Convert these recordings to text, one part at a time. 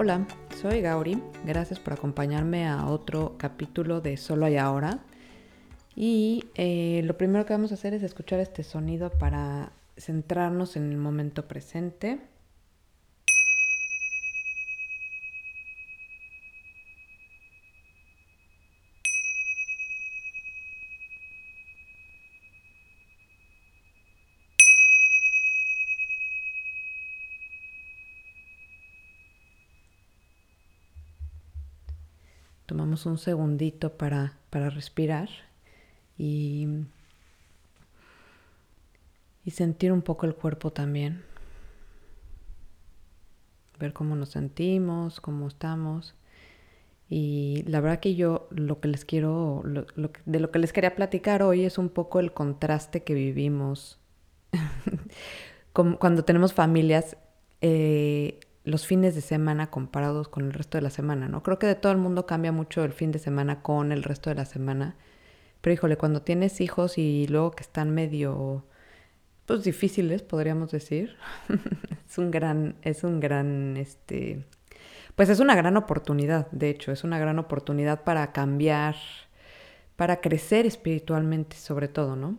Hola, soy Gauri. Gracias por acompañarme a otro capítulo de Solo hay ahora. Y eh, lo primero que vamos a hacer es escuchar este sonido para centrarnos en el momento presente. Tomamos un segundito para, para respirar y, y sentir un poco el cuerpo también. Ver cómo nos sentimos, cómo estamos. Y la verdad que yo lo que les quiero, de lo que les quería platicar hoy es un poco el contraste que vivimos cuando tenemos familias eh, los fines de semana comparados con el resto de la semana, ¿no? Creo que de todo el mundo cambia mucho el fin de semana con el resto de la semana. Pero híjole, cuando tienes hijos y luego que están medio pues difíciles, podríamos decir. es un gran es un gran este pues es una gran oportunidad, de hecho, es una gran oportunidad para cambiar, para crecer espiritualmente sobre todo, ¿no?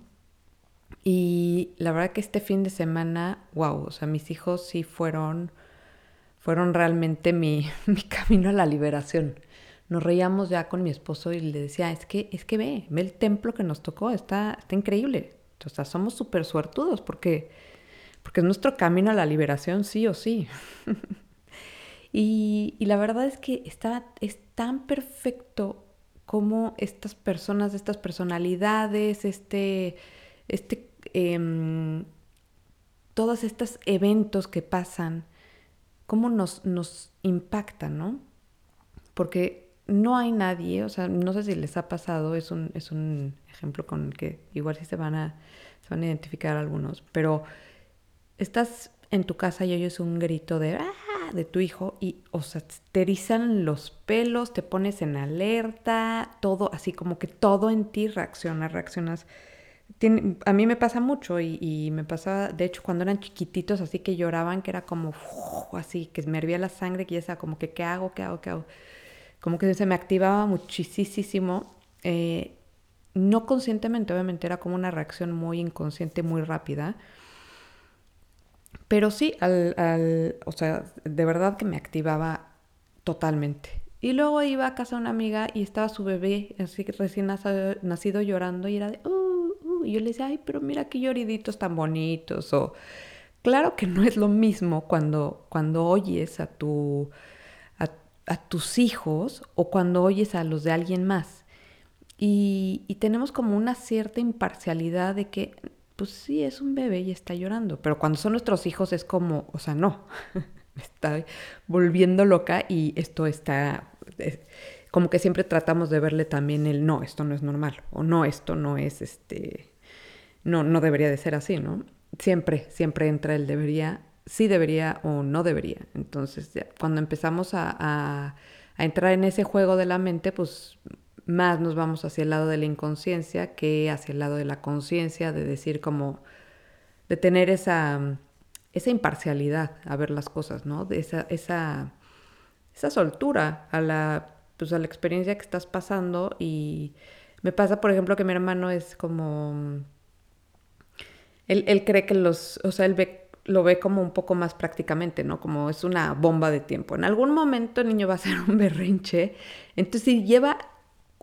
Y la verdad que este fin de semana, wow, o sea, mis hijos sí fueron fueron realmente mi, mi camino a la liberación. Nos reíamos ya con mi esposo y le decía, es que, es que ve, ve el templo que nos tocó, está, está increíble. O sea, somos súper suertudos porque, porque es nuestro camino a la liberación, sí o sí. y, y, la verdad es que está, es tan perfecto como estas personas, estas personalidades, este, este, eh, todos estos eventos que pasan, cómo nos, nos impacta, ¿no? Porque no hay nadie, o sea, no sé si les ha pasado, es un, es un ejemplo con el que igual sí se van a, se van a identificar algunos, pero estás en tu casa y oyes un grito de ¡ah! de tu hijo y, o sea, los pelos, te pones en alerta, todo, así como que todo en ti reacciona, reaccionas a mí me pasa mucho y, me pasaba, de hecho, cuando eran chiquititos, así que lloraban, que era como, así, que me hervía la sangre, que ya sea como que, ¿qué hago? ¿Qué hago? ¿Qué hago? Como que se me activaba muchísimo. Eh, no conscientemente, obviamente, era como una reacción muy inconsciente, muy rápida. Pero sí, al, al, o sea, de verdad que me activaba totalmente. Y luego iba a casa de una amiga y estaba su bebé, así recién nacido, llorando y era de, y yo le decía, ay, pero mira qué lloriditos tan bonitos. O claro que no es lo mismo cuando, cuando oyes a, tu, a, tus hijos o cuando oyes a los de alguien más. Y, y tenemos como una cierta imparcialidad de que, pues sí, es un bebé y está llorando. Pero cuando son nuestros hijos es como, o sea, no, me está volviendo loca y esto está como que siempre tratamos de verle también el no, esto no es normal, o no, esto no es este, no, no debería de ser así, ¿no? Siempre, siempre entra el debería, sí debería o no debería. Entonces, cuando empezamos a, a, entrar en ese juego de la mente, pues más nos vamos hacia el lado de la inconsciencia que hacia el lado de la conciencia, de decir como, de tener esa, esa imparcialidad a ver las cosas, ¿no? De esa, esa, esa soltura a la pues a la experiencia que estás pasando y me pasa, por ejemplo, que mi hermano es como... Él, él cree que los, o sea, él ve, lo ve como un poco más prácticamente, ¿no? Como es una bomba de tiempo. En algún momento el niño va a hacer un berrinche, entonces si lleva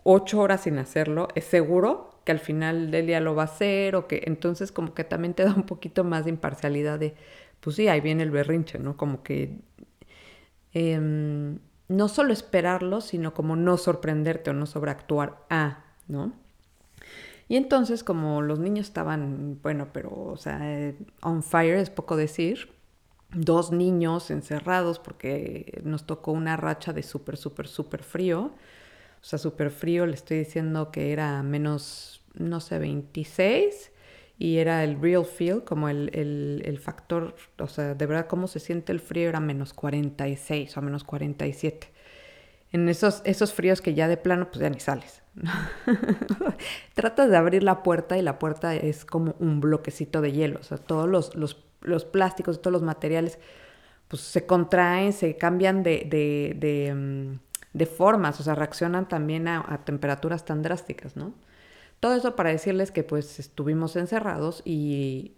ocho horas sin hacerlo, es seguro que al final del día lo va a hacer o que entonces como que también te da un poquito más de imparcialidad de, pues sí, ahí viene el berrinche, ¿no? Como que... Eh, no solo esperarlo, sino como no sorprenderte o no sobreactuar a, ¿no? Y entonces, como los niños estaban, bueno, pero, o sea, on fire es poco decir, dos niños encerrados porque nos tocó una racha de súper, súper, súper frío. O sea, súper frío, le estoy diciendo que era menos, no sé, 26 y era el real feel, como el, el, factor, o sea, de verdad cómo se siente el frío era menos 46 o menos 47. En esos, esos fríos que ya de plano, pues ya ni sales. Tratas de abrir la puerta y la puerta es como un bloquecito de hielo, o sea, todos los, los, los plásticos, todos los materiales pues se contraen, se cambian de, de, de, mm, formas, o sea, reaccionan también a, a, temperaturas tan drásticas, ¿no? Todo eso para decirles que pues estuvimos encerrados y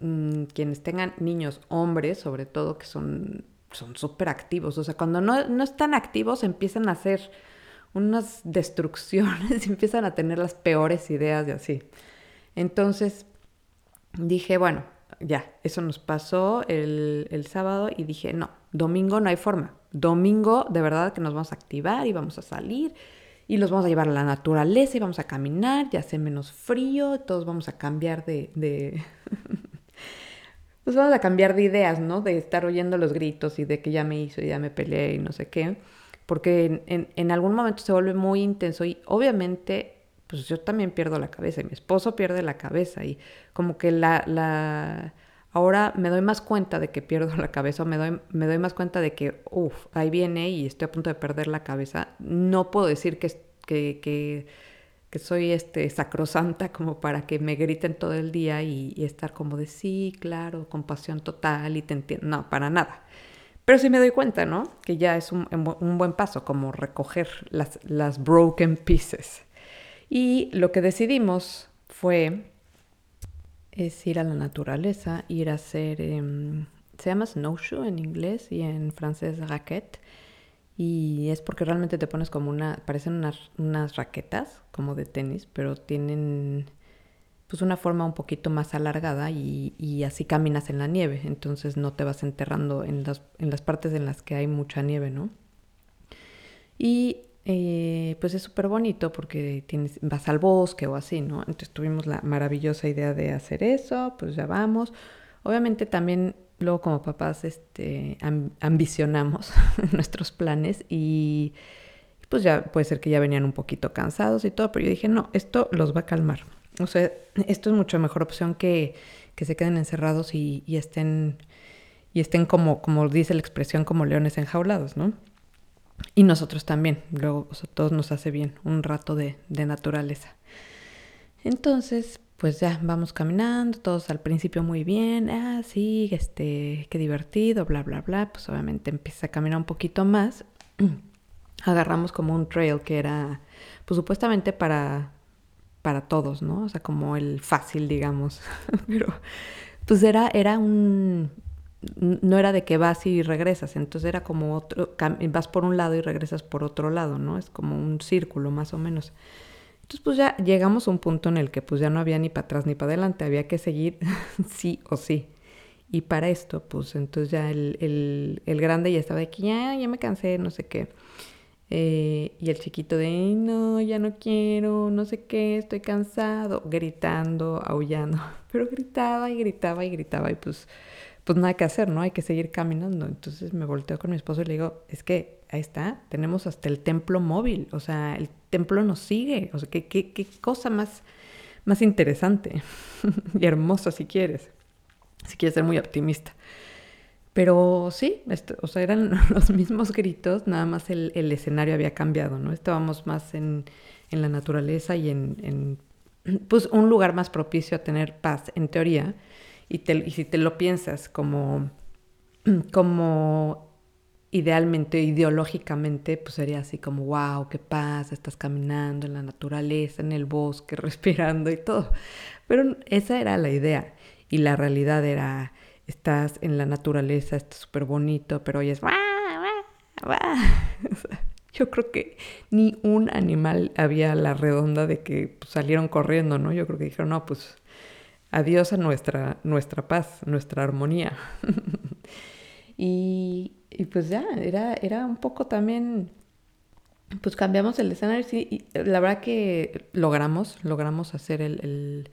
mmm, quienes tengan niños, hombres sobre todo, que son son súper activos, o sea, cuando no, no están activos empiezan a hacer unas destrucciones empiezan a tener las peores ideas y así. Entonces dije, bueno, ya, eso nos pasó el, el, sábado y dije, no, domingo no hay forma. Domingo de verdad que nos vamos a activar y vamos a salir y los vamos a llevar a la naturaleza y vamos a caminar, ya hace menos frío, todos vamos a cambiar de... de... pues vamos a cambiar de ideas, ¿no? De estar oyendo los gritos y de que ya me hizo y ya me peleé y no sé qué. Porque en, en, en algún momento se vuelve muy intenso y obviamente pues yo también pierdo la cabeza y mi esposo pierde la cabeza y como que la, la... ahora me doy más cuenta de que pierdo la cabeza, me doy, me doy más cuenta de que, uff, ahí viene y estoy a punto de perder la cabeza. No puedo decir que, que, que, soy este, sacrosanta como para que me griten todo el día y, y estar como de sí, claro, compasión total y te entiendo. No, para nada. Pero sí me doy cuenta, ¿no? Que ya es un, un buen paso, como recoger las, las broken pieces. Y lo que decidimos fue es ir a la naturaleza, ir a hacer, eh, se llama snowshoe en inglés y en francés raquette. Y es porque realmente te pones como una, parecen unas, unas raquetas como de tenis, pero tienen pues una forma un poquito más alargada y, y, así caminas en la nieve, entonces no te vas enterrando en las, en las partes en las que hay mucha nieve, ¿no? Y eh, pues es súper bonito porque tienes, vas al bosque o así, ¿no? Entonces tuvimos la maravillosa idea de hacer eso, pues ya vamos. Obviamente también luego como papás este, amb ambicionamos nuestros planes y pues ya puede ser que ya venían un poquito cansados y todo, pero yo dije, no, esto los va a calmar. O sea, esto es mucho mejor opción que, que se queden encerrados y, y estén, y estén como, como dice la expresión, como leones enjaulados, ¿no? Y nosotros también, luego todos nos hace bien un rato de, de, naturaleza. Entonces, pues ya vamos caminando, todos al principio muy bien, ah, sí, este, qué divertido, bla, bla, bla. Pues obviamente empieza a caminar un poquito más. Agarramos como un trail que era, pues supuestamente para, para todos, ¿no? O sea, como el fácil, digamos. Pero, pues era, era un, no era de que vas y regresas, entonces era como otro, vas por un lado y regresas por otro lado, ¿no? Es como un círculo más o menos. Entonces pues ya llegamos a un punto en el que pues ya no había ni para atrás ni para adelante, había que seguir sí o sí. Y para esto pues entonces ya el, el, grande ya estaba de que ya, ya me cansé, no sé qué. Eh, y el chiquito de, no, ya no quiero, no sé qué, estoy cansado, gritando, aullando, pero gritaba y gritaba y gritaba y pues pues nada que hacer, ¿no? Hay que seguir caminando. Entonces me volteo con mi esposo y le digo, es que ahí está, tenemos hasta el templo móvil, o sea, el templo nos sigue, o sea, qué, qué, qué cosa más, más interesante y hermosa si quieres, si quieres ser muy optimista. Pero sí, esto, o sea, eran los mismos gritos, nada más el, el escenario había cambiado, ¿no? Estábamos más en, en la naturaleza y en, en, pues, un lugar más propicio a tener paz, en teoría, y, te, y si te lo piensas como, como idealmente, ideológicamente, pues sería así como, wow, qué paz, estás caminando en la naturaleza, en el bosque, respirando y todo. Pero esa era la idea. Y la realidad era, estás en la naturaleza, está súper bonito, pero oyes, ¡Wah, wah, wah! yo creo que ni un animal había la redonda de que pues, salieron corriendo, ¿no? Yo creo que dijeron, no, pues Adiós a nuestra, nuestra paz, nuestra armonía. y, y, pues ya, era, era un poco también, pues cambiamos el escenario. Sí, y la verdad que logramos, logramos hacer el, el,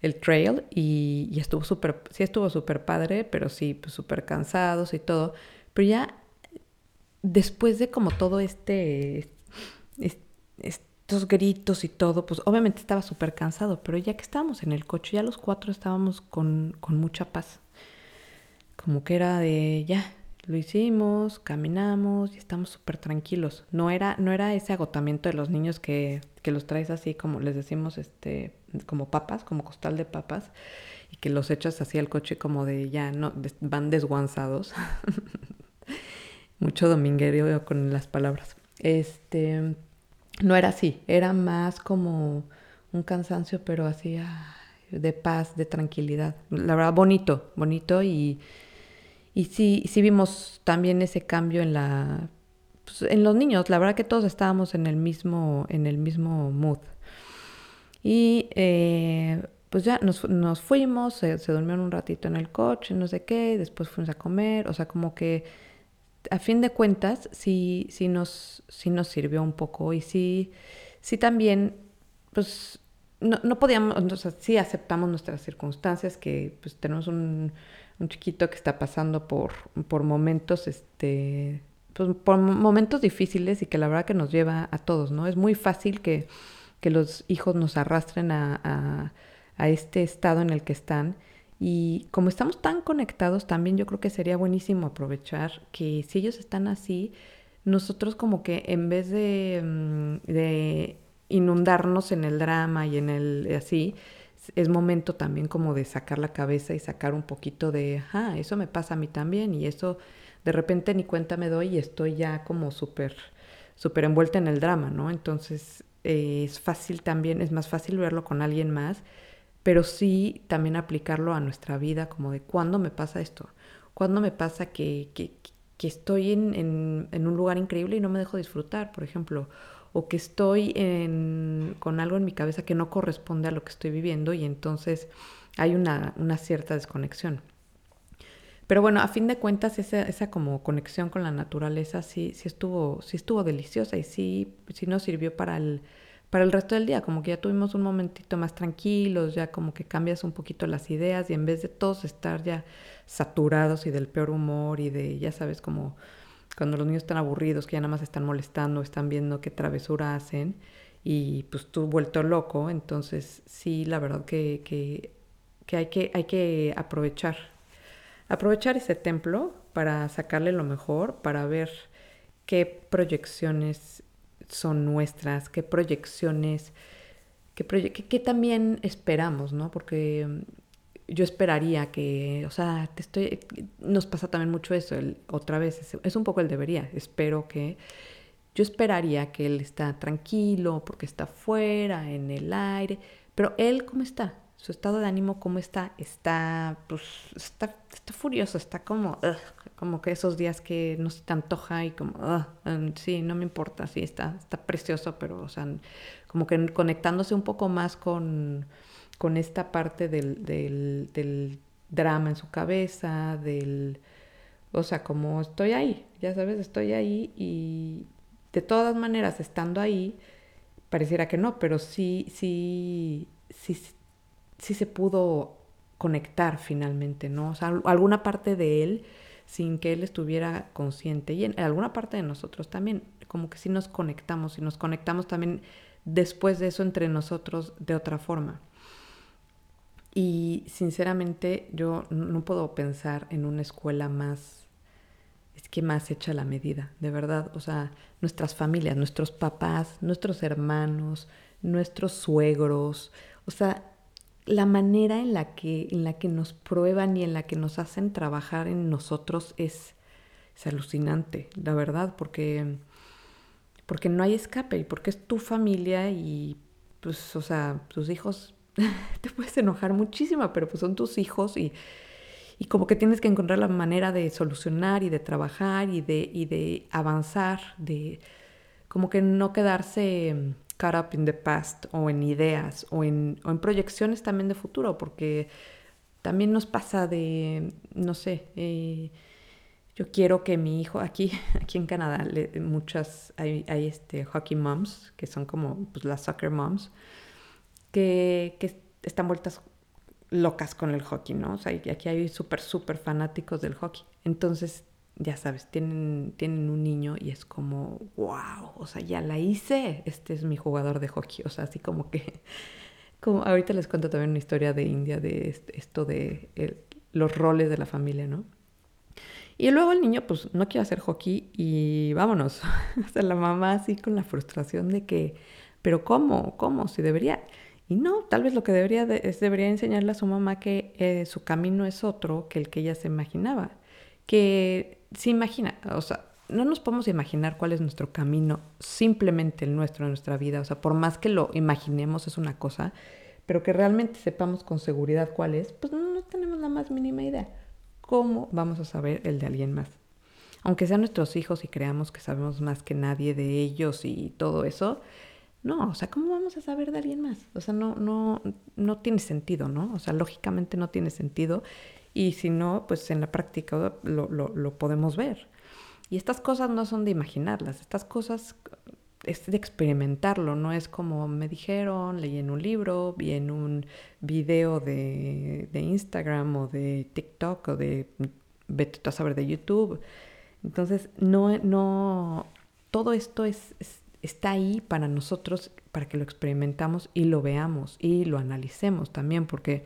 el trail y, y, estuvo súper, sí estuvo súper padre, pero sí, pues súper cansados y todo. Pero ya después de como todo este, este, este estos gritos y todo, pues obviamente estaba súper cansado, pero ya que estábamos en el coche, ya los cuatro estábamos con, con mucha paz. Como que era de ya, lo hicimos, caminamos y estamos súper tranquilos. No era, no era ese agotamiento de los niños que, que, los traes así como les decimos, este, como papas, como costal de papas, y que los echas así al coche como de ya no, van desguanzados. mucho dominguero con las palabras. Este, no era así, era más como un cansancio, pero así de paz, de tranquilidad. La verdad, bonito, bonito y, y sí, sí vimos también ese cambio en la, pues, en los niños. La verdad que todos estábamos en el mismo, en el mismo mood. Y eh, pues ya nos, fuimos, se, durmieron un ratito en el coche, no sé qué, después fuimos a comer, o sea, como que a fin de cuentas sí, sí, nos, sí nos sirvió un poco y sí, sí también, pues no, no podíamos, o sea, sí aceptamos nuestras circunstancias, que pues tenemos un, un chiquito que está pasando por, por momentos, este, pues por momentos difíciles y que la verdad que nos lleva a todos, ¿no? Es muy fácil que, que los hijos nos arrastren a a este estado en el que están. Y como estamos tan conectados, también yo creo que sería buenísimo aprovechar que si ellos están así, nosotros como que en vez de, mm, de inundarnos en el drama y en el así, es momento también como de sacar la cabeza y sacar un poquito de, ah, eso me pasa a mí también y eso de repente ni cuenta me doy y estoy ya como súper, súper envuelta en el drama, ¿no? Entonces eh, es fácil también, es más fácil verlo con alguien más pero sí también aplicarlo a nuestra vida, como de cuándo me pasa esto, cuándo me pasa que, que, estoy en, en, en, un lugar increíble y no me dejo disfrutar, por ejemplo, o que estoy en, con algo en mi cabeza que no corresponde a lo que estoy viviendo y entonces hay una, una cierta desconexión. Pero bueno, a fin de cuentas, esa, esa como conexión con la naturaleza sí, sí, estuvo, sí estuvo deliciosa y sí, sí nos sirvió para el, para el resto del día, como que ya tuvimos un momentito más tranquilos, ya como que cambias un poquito las ideas y en vez de todos estar ya saturados y del peor humor y de, ya sabes, como cuando los niños están aburridos, que ya nada más están molestando, están viendo qué travesura hacen y pues tú vuelto loco, entonces sí, la verdad que, que, que, hay, que hay que aprovechar, aprovechar ese templo para sacarle lo mejor, para ver qué proyecciones son nuestras, qué proyecciones, qué, también esperamos, ¿no? Porque mm, yo esperaría que, o sea, te estoy, nos pasa también mucho eso, el, otra vez, es, un poco el debería, espero que, yo esperaría que él está tranquilo porque está fuera, en el aire, pero él, ¿cómo está? Su estado de ánimo, ¿cómo está? Está, pues, está, está furioso, está como, como que esos días que no se te antoja y como, uh, sí, no me importa, sí, está, está precioso, pero, o sea, como que conectándose un poco más con, con esta parte del, del, del drama en su cabeza, del, o sea, como estoy ahí, ya sabes, estoy ahí y de todas maneras, estando ahí, pareciera que no, pero sí, sí, sí, sí se pudo conectar finalmente, ¿no? O sea, alguna parte de él sin que él estuviera consciente. Y en alguna parte de nosotros también, como que sí nos conectamos y nos conectamos también después de eso entre nosotros de otra forma. Y sinceramente yo no puedo pensar en una escuela más, es que más hecha la medida, de verdad. O sea, nuestras familias, nuestros papás, nuestros hermanos, nuestros suegros, o sea, la manera en la que, en la que nos prueban y en la que nos hacen trabajar en nosotros es, alucinante, la verdad, porque, porque no hay escape y porque es tu familia y pues, o sea, tus hijos, te puedes enojar muchísimo, pero pues son tus hijos y, y como que tienes que encontrar la manera de solucionar y de trabajar y de, y de avanzar, de como que no quedarse caught up in the past o en ideas o en, o en proyecciones también de futuro, porque también nos pasa de, no sé, eh, yo quiero que mi hijo, aquí, aquí en Canadá, muchas, hay, hay, este, hockey moms, que son como pues, las soccer moms, que, que están vueltas locas con el hockey, ¿no? O sea, aquí hay súper, súper fanáticos del hockey. Entonces, ya sabes, tienen, tienen un niño y es como, wow, o sea, ya la hice, este es mi jugador de hockey, o sea, así como que, como ahorita les cuento también una historia de India, de esto de los roles de la familia, ¿no? Y luego el niño, pues, no quiere hacer hockey y vámonos. o sea, la mamá así con la frustración de que, pero ¿cómo? ¿Cómo? Si debería... Y no, tal vez lo que debería es debería enseñarle a su mamá que eh, su camino es otro que el que ella se imaginaba. Que se imagina, o sea, no nos podemos imaginar cuál es nuestro camino, simplemente el nuestro, en nuestra vida. O sea, por más que lo imaginemos es una cosa, pero que realmente sepamos con seguridad cuál es, pues no tenemos la más mínima idea. ¿Cómo vamos a saber el de alguien más? Aunque sean nuestros hijos y creamos que sabemos más que nadie de ellos y todo eso, no, o sea, ¿cómo vamos a saber de alguien más? O sea, no, no, no tiene sentido, ¿no? O sea, lógicamente no tiene sentido y si no, pues en la práctica lo, lo, podemos ver. Y estas cosas no son de imaginarlas, estas cosas es de experimentarlo, no es como me dijeron, leí en un libro, vi en un video de, de Instagram o de TikTok o de, vete a saber, de YouTube. Entonces, no, no, todo esto es está ahí para nosotros, para que lo experimentamos y lo veamos y lo analicemos también, porque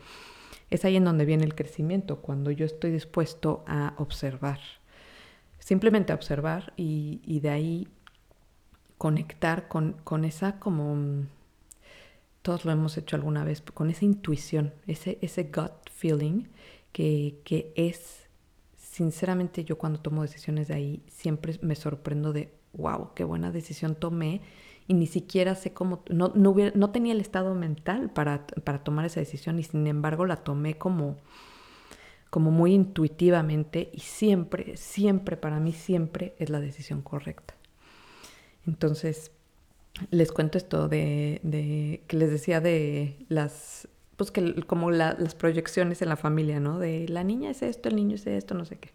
es ahí en donde viene el crecimiento, cuando yo estoy dispuesto a observar, simplemente a observar y, de ahí conectar con, con, esa como, todos lo hemos hecho alguna vez, con esa intuición, ese, ese gut feeling que, que es, sinceramente yo cuando tomo decisiones de ahí, siempre me sorprendo de, wow, qué buena decisión tomé y ni siquiera sé cómo, no, no, hubiera, no tenía el estado mental para, para, tomar esa decisión y sin embargo la tomé como, como muy intuitivamente y siempre, siempre, para mí siempre es la decisión correcta. Entonces, les cuento esto de, de que les decía de las, pues que como las proyecciones en la familia, ¿no? De la niña es esto, el niño es esto, no sé qué.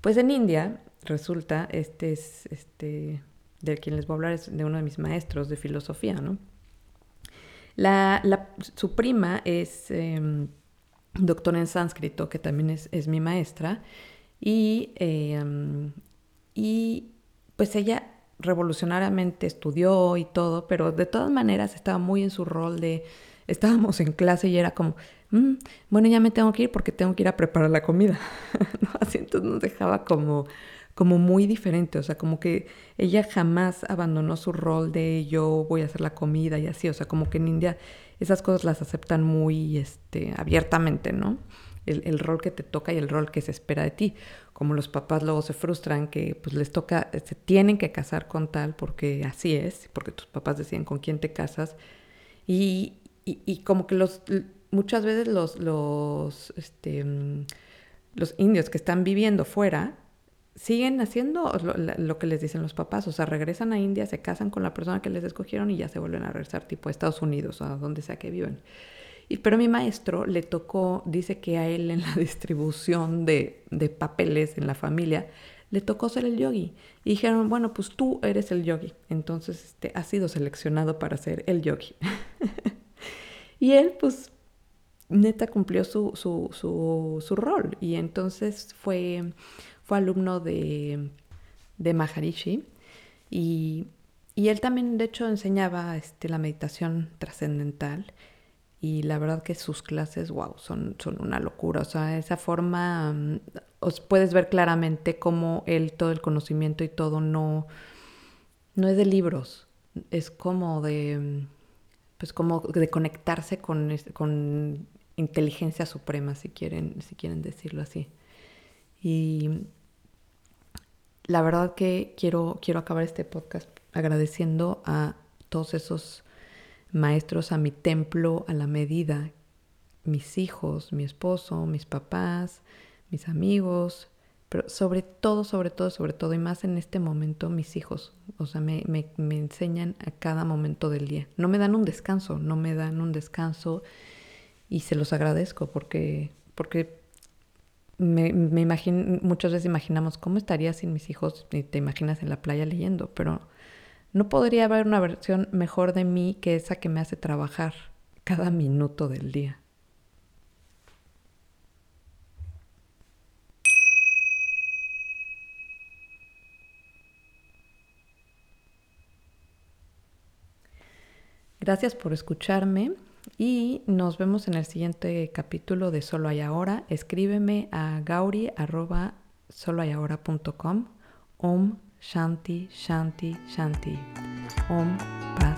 Pues en India resulta, este es, este, de quien les voy a hablar es de uno de mis maestros de filosofía, ¿no? La, su prima es em, doctora en sánscrito, que también es, mi maestra, y, em, y pues ella revolucionariamente estudió y todo, pero de todas maneras estaba muy en su rol de, estábamos en clase y era como, mm, bueno, ya me tengo que ir porque tengo que ir a preparar la comida, Así entonces nos dejaba como como muy diferente, o sea, como que ella jamás abandonó su rol de yo voy a hacer la comida y así, o sea, como que en India esas cosas las aceptan muy este, abiertamente, ¿no? El, rol que te toca y el rol que se espera de ti. Como los papás luego se frustran que pues les toca, se tienen que casar con tal porque así es, porque tus papás deciden con quién te casas. Y, y, como que los, muchas veces los, los, este, mm, los indios que están viviendo fuera, siguen haciendo lo, que les dicen los papás, o sea, regresan a India, se casan con la persona que les escogieron y ya se vuelven a regresar tipo a Estados Unidos o a donde sea que viven. Y, pero mi maestro le tocó, dice que a él en la distribución de, de papeles en la familia, le tocó ser el yogi. Y dijeron, bueno, pues tú eres el yogi, entonces este, has sido seleccionado para ser el yogi. y él, pues, neta cumplió su, su, su, su rol y entonces fue fue alumno de, de Maharishi y, él también de hecho enseñaba este, la meditación trascendental y la verdad que sus clases, wow, son, son una locura. O sea, esa forma, mm, os puedes ver claramente cómo él, todo el conocimiento y todo no, no es de libros, es como de, pues como de conectarse con, con inteligencia suprema, si quieren, si quieren decirlo así. Y la verdad que quiero, quiero acabar este podcast agradeciendo a todos esos maestros, a mi templo, a la medida, mis hijos, mi esposo, mis papás, mis amigos, pero sobre todo, sobre todo, sobre todo, y más en este momento, mis hijos. O sea, me, me, me enseñan a cada momento del día. No me dan un descanso, no me dan un descanso y se los agradezco porque, porque me, me imagino, muchas veces imaginamos cómo estaría sin mis hijos y te imaginas en la playa leyendo, pero no podría haber una versión mejor de mí que esa que me hace trabajar cada minuto del día. Gracias por escucharme. Y nos vemos en el siguiente capítulo de Solo hay ahora. Escríbeme a gauri.solohayahora.com. Om Shanti Shanti Shanti. Om Paz.